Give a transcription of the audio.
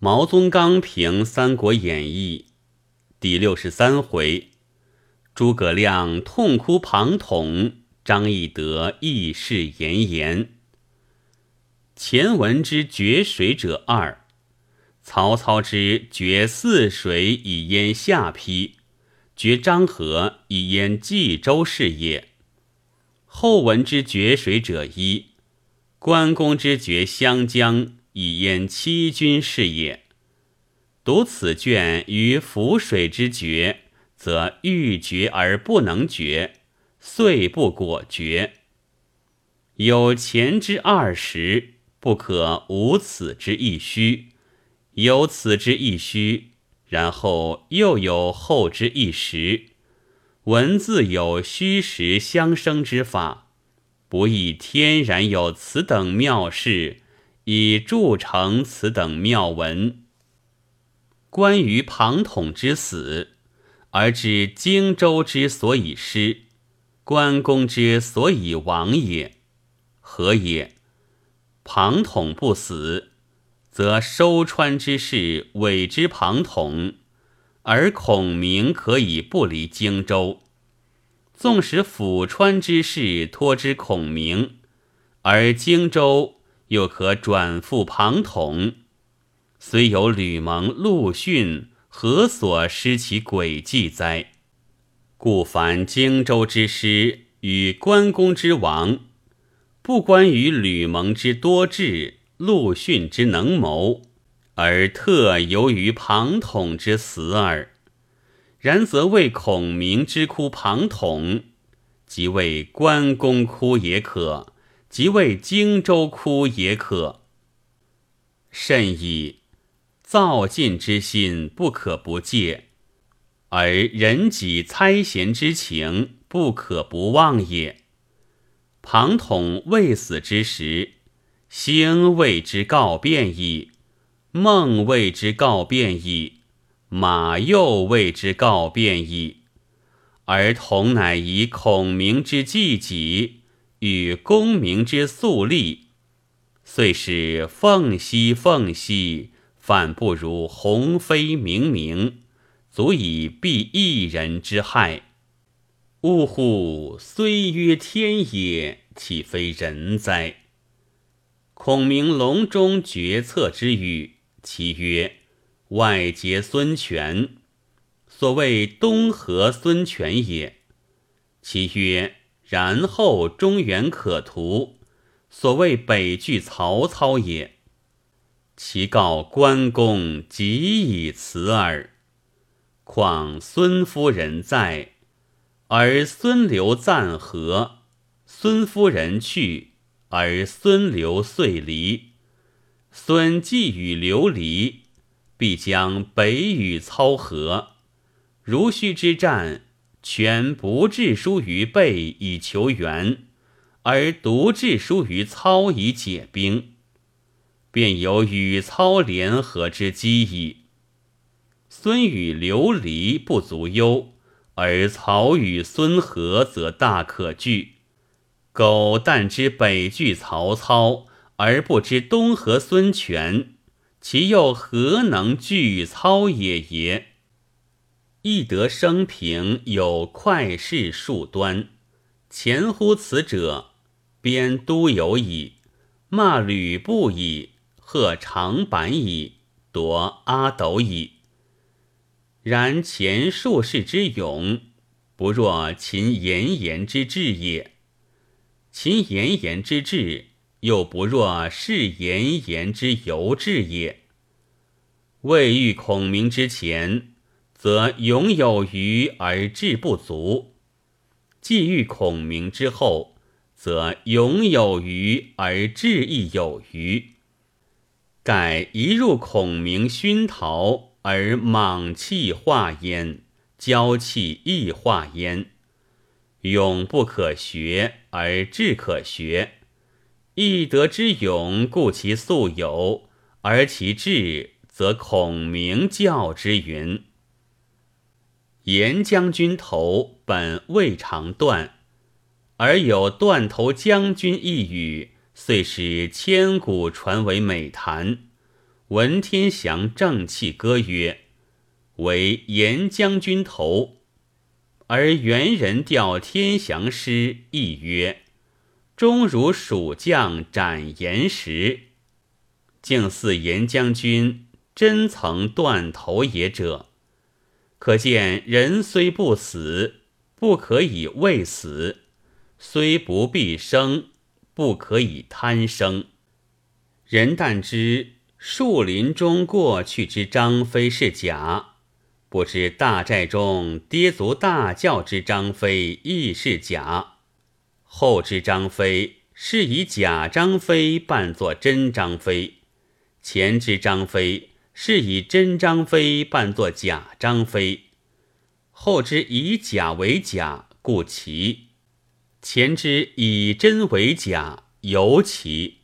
毛宗岗评《三国演义》第六十三回：诸葛亮痛哭庞统，张翼德义士炎炎。前文之决水者二，曹操之决泗水以淹下邳，决漳河以淹冀州是也。后文之决水者一，关公之决湘江以焉欺君是也。读此卷于浮水之决，则欲决而不能决，遂不果决。有前之二十，不可无此之一虚；有此之一虚，然后又有后之一实。文字有虚实相生之法，不亦天然有此等妙事，以铸成此等妙文。关于庞统之死，而知荆州之所以失，关公之所以亡也，何也？庞统不死，则收川之事委之庞统。而孔明可以不离荆州，纵使抚川之事托之孔明，而荆州又可转付庞统。虽有吕蒙、陆逊，何所失其诡计哉？故凡荆州之失与关公之亡，不关于吕蒙之多智、陆逊之能谋。而特由于庞统之死耳。然则为孔明之哭庞统，即为关公哭也可，即为荆州哭也可。甚矣！造进之心不可不戒，而人己猜贤之情不可不忘也。庞统未死之时，星为之告变矣。孟为之告变矣，马又为之告变矣，而同乃以孔明之计己与功名之素立，遂是凤兮凤兮，反不如鸿飞冥冥，足以避一人之害。呜呼！虽曰天也，岂非人哉？孔明隆中决策之语。其曰：“外结孙权，所谓东河孙权也。”其曰：“然后中原可图，所谓北拒曹操也。”其告关公即以辞耳。况孙夫人在，而孙刘暂和；孙夫人去，而孙刘遂离。孙既与刘离，必将北与操合。如须之战，权不致书于备以求援，而独致书于操以解兵，便有与操联合之机矣。孙与刘离不足忧，而曹与孙和则大可惧。苟但知北拒曹操。而不知东和孙权，其又何能拒操也？也。翼德生平有快事数端，前乎此者，编都邮矣，骂吕布矣，贺长坂矣，夺阿斗矣。然前数世之勇，不若秦延延之志也。秦延延之志。又不若是延延之由志也。未遇孔明之前，则勇有余而志不足；既遇孔明之后，则勇有余而志亦有余。盖一入孔明熏陶，而莽气化焉，骄气亦化焉。勇不可学，而志可学。翼德之勇，故其素有；而其志，则孔明教之云。严将军头本未尝断，而有断头将军一语，遂使千古传为美谈。文天祥正气歌曰：“为严将军头。”而元人调天祥诗亦曰：“终如蜀将斩严石。”竟似严将军真曾断头也者，可见人虽不死，不可以未死；虽不必生，不可以贪生。人但知树林中过去之张飞是假，不知大寨中跌足大叫之张飞亦是假。后之张飞是以假张飞扮作真张飞，前之张飞是以真张飞扮作假张飞。后之以假为假，故奇；前之以真为假，尤奇。